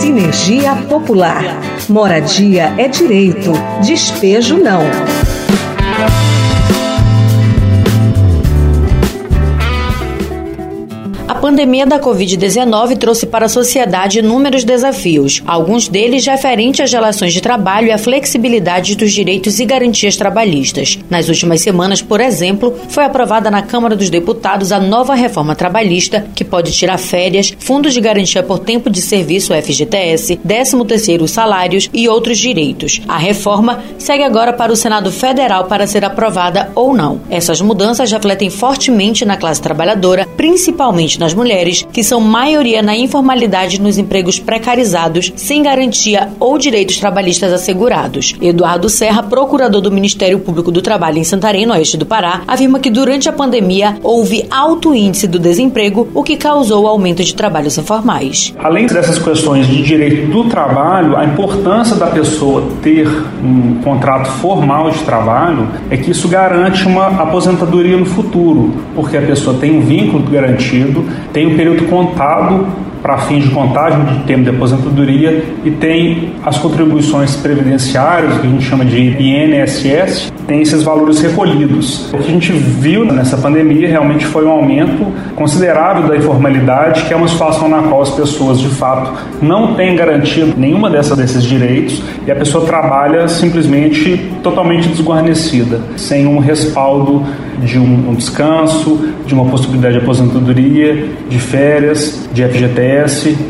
Sinergia Popular. Moradia é direito, despejo não. Pandemia da Covid-19 trouxe para a sociedade inúmeros desafios, alguns deles referentes às relações de trabalho e à flexibilidade dos direitos e garantias trabalhistas. Nas últimas semanas, por exemplo, foi aprovada na Câmara dos Deputados a nova reforma trabalhista, que pode tirar férias, fundos de garantia por tempo de serviço FGTS, 13º salários e outros direitos. A reforma segue agora para o Senado Federal para ser aprovada ou não. Essas mudanças refletem fortemente na classe trabalhadora, principalmente nas das mulheres, que são maioria na informalidade nos empregos precarizados, sem garantia ou direitos trabalhistas assegurados. Eduardo Serra, procurador do Ministério Público do Trabalho em Santarém, no oeste do Pará, afirma que durante a pandemia houve alto índice do desemprego, o que causou o aumento de trabalhos informais. Além dessas questões de direito do trabalho, a importância da pessoa ter um contrato formal de trabalho é que isso garante uma aposentadoria no futuro, porque a pessoa tem um vínculo garantido, tem um período contado para fins de contagem de tempo de aposentadoria e tem as contribuições previdenciárias, que a gente chama de INSS, tem esses valores recolhidos. O que a gente viu nessa pandemia realmente foi um aumento considerável da informalidade, que é uma situação na qual as pessoas de fato não têm garantido nenhuma dessas, desses direitos e a pessoa trabalha simplesmente totalmente desguarnecida, sem um respaldo de um, um descanso, de uma possibilidade de aposentadoria, de férias, de FGTS,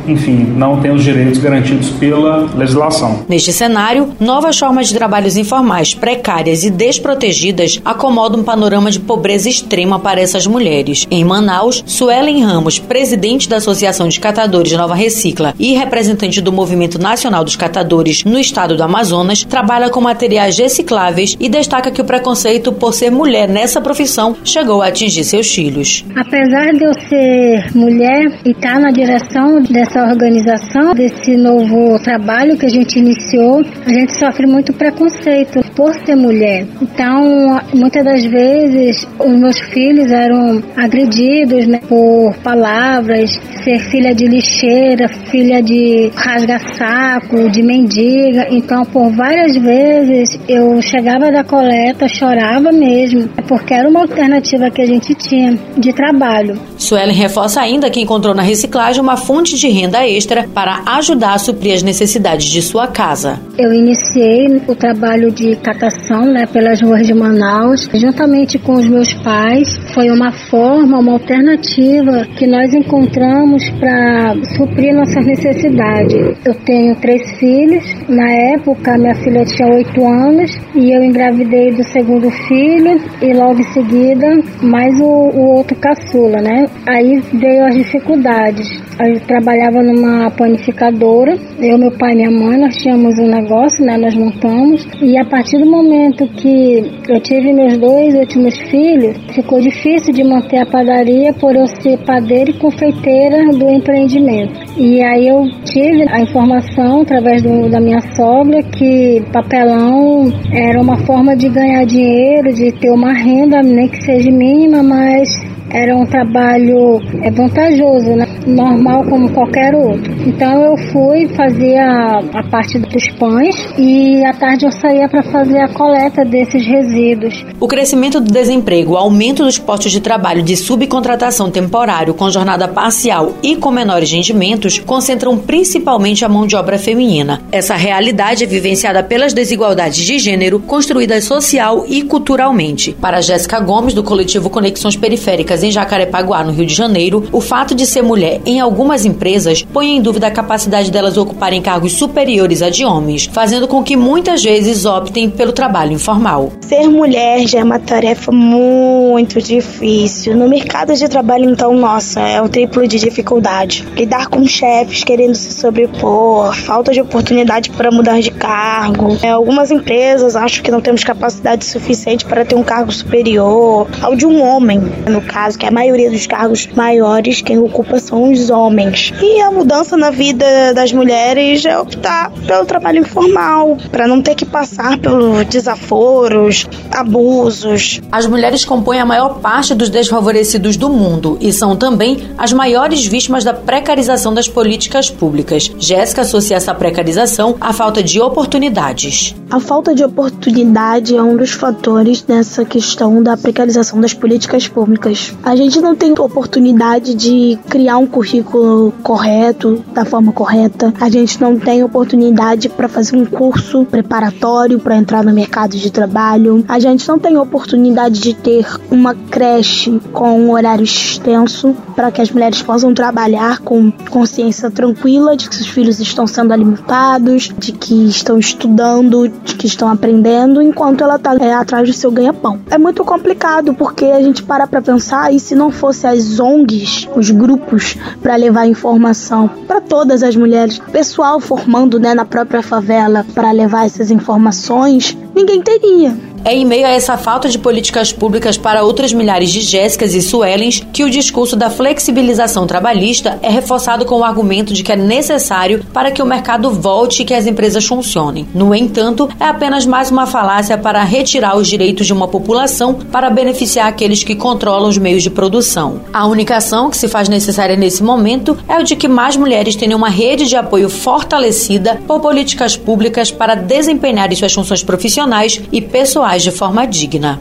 enfim, não tem os direitos garantidos pela legislação. Neste cenário, novas formas de trabalhos informais, precárias e desprotegidas acomodam um panorama de pobreza extrema para essas mulheres. Em Manaus, Suelen Ramos, presidente da Associação de Catadores Nova Recicla e representante do Movimento Nacional dos Catadores no estado do Amazonas, trabalha com materiais recicláveis e destaca que o preconceito por ser mulher nessa profissão chegou a atingir seus filhos. Apesar de eu ser mulher e estar na direção dessa organização, desse novo trabalho que a gente iniciou, a gente sofre muito preconceito por ser mulher. Então, muitas das vezes, os meus filhos eram agredidos né, por palavras, ser filha de lixeira, filha de rasga-saco, de mendiga. Então, por várias vezes, eu chegava da coleta, chorava mesmo, porque era uma alternativa que a gente tinha de trabalho. Suelen reforça ainda que encontrou na reciclagem uma fonte de renda extra para ajudar a suprir as necessidades de sua casa. Eu iniciei o trabalho de catação né, pelas ruas de Manaus, juntamente com os meus pais. Foi uma forma, uma alternativa que nós encontramos para suprir nossas necessidades. Eu tenho três filhos. Na época, minha filha tinha oito anos e eu engravidei do segundo filho e logo em seguida mais o, o outro caçula, né? Aí veio as dificuldades. Eu trabalhava numa panificadora, eu, meu pai e minha mãe, nós tínhamos um negócio, né? Nós montamos e a partir do momento que eu tive meus dois últimos filhos, ficou difícil de manter a padaria por eu ser padeira e confeiteira do empreendimento. E aí eu tive a informação através do, da minha sogra que papelão era uma forma de ganhar dinheiro, de ter uma renda, nem que seja mínima, mas era um trabalho é, vantajoso, né? Normal como qualquer outro. Então eu fui fazer a, a parte dos pães e à tarde eu saía para fazer a coleta desses resíduos. O crescimento do desemprego, o aumento dos postos de trabalho de subcontratação temporário com jornada parcial e com menores rendimentos concentram principalmente a mão de obra feminina. Essa realidade é vivenciada pelas desigualdades de gênero construídas social e culturalmente. Para Jéssica Gomes, do coletivo Conexões Periféricas em Jacarepaguá, no Rio de Janeiro, o fato de ser mulher em algumas empresas põe em dúvida a capacidade delas ocuparem cargos superiores a de homens, fazendo com que muitas vezes optem pelo trabalho informal. Ser mulher já é uma tarefa muito difícil. No mercado de trabalho, então, nossa, é o triplo de dificuldade. Lidar com chefes querendo se sobrepor, falta de oportunidade para mudar de cargo. É, algumas empresas acham que não temos capacidade suficiente para ter um cargo superior ao de um homem, no caso que a maioria dos cargos maiores quem ocupa são são os homens. E a mudança na vida das mulheres é optar pelo trabalho informal, para não ter que passar pelos desaforos, abusos. As mulheres compõem a maior parte dos desfavorecidos do mundo e são também as maiores vítimas da precarização das políticas públicas. Jéssica associa essa precarização à falta de oportunidades. A falta de oportunidade é um dos fatores nessa questão da precarização das políticas públicas. A gente não tem oportunidade de criar um currículo correto, da forma correta. A gente não tem oportunidade para fazer um curso preparatório para entrar no mercado de trabalho. A gente não tem oportunidade de ter uma creche com um horário extenso para que as mulheres possam trabalhar com consciência tranquila de que seus filhos estão sendo alimentados, de que estão estudando, de que estão aprendendo, enquanto ela está é, atrás do seu ganha-pão. É muito complicado porque a gente para para pensar e se não fosse as ONGs, os grupos para levar informação para todas as mulheres, pessoal formando né, na própria favela para levar essas informações, ninguém teria. É em meio a essa falta de políticas públicas para outras milhares de Jéssicas e Suelens que o discurso da flexibilização trabalhista é reforçado com o argumento de que é necessário para que o mercado volte e que as empresas funcionem. No entanto, é apenas mais uma falácia para retirar os direitos de uma população para beneficiar aqueles que controlam os meios de produção. A única ação que se faz necessária nesse momento é o de que mais mulheres tenham uma rede de apoio fortalecida por políticas públicas para desempenharem suas funções profissionais e pessoais de forma digna.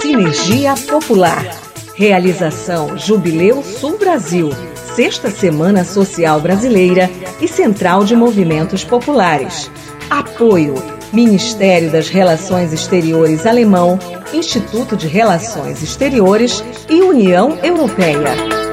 Sinergia Popular. Realização Jubileu Sul Brasil. Sexta Semana Social Brasileira e Central de Movimentos Populares. Apoio: Ministério das Relações Exteriores Alemão, Instituto de Relações Exteriores e União Europeia.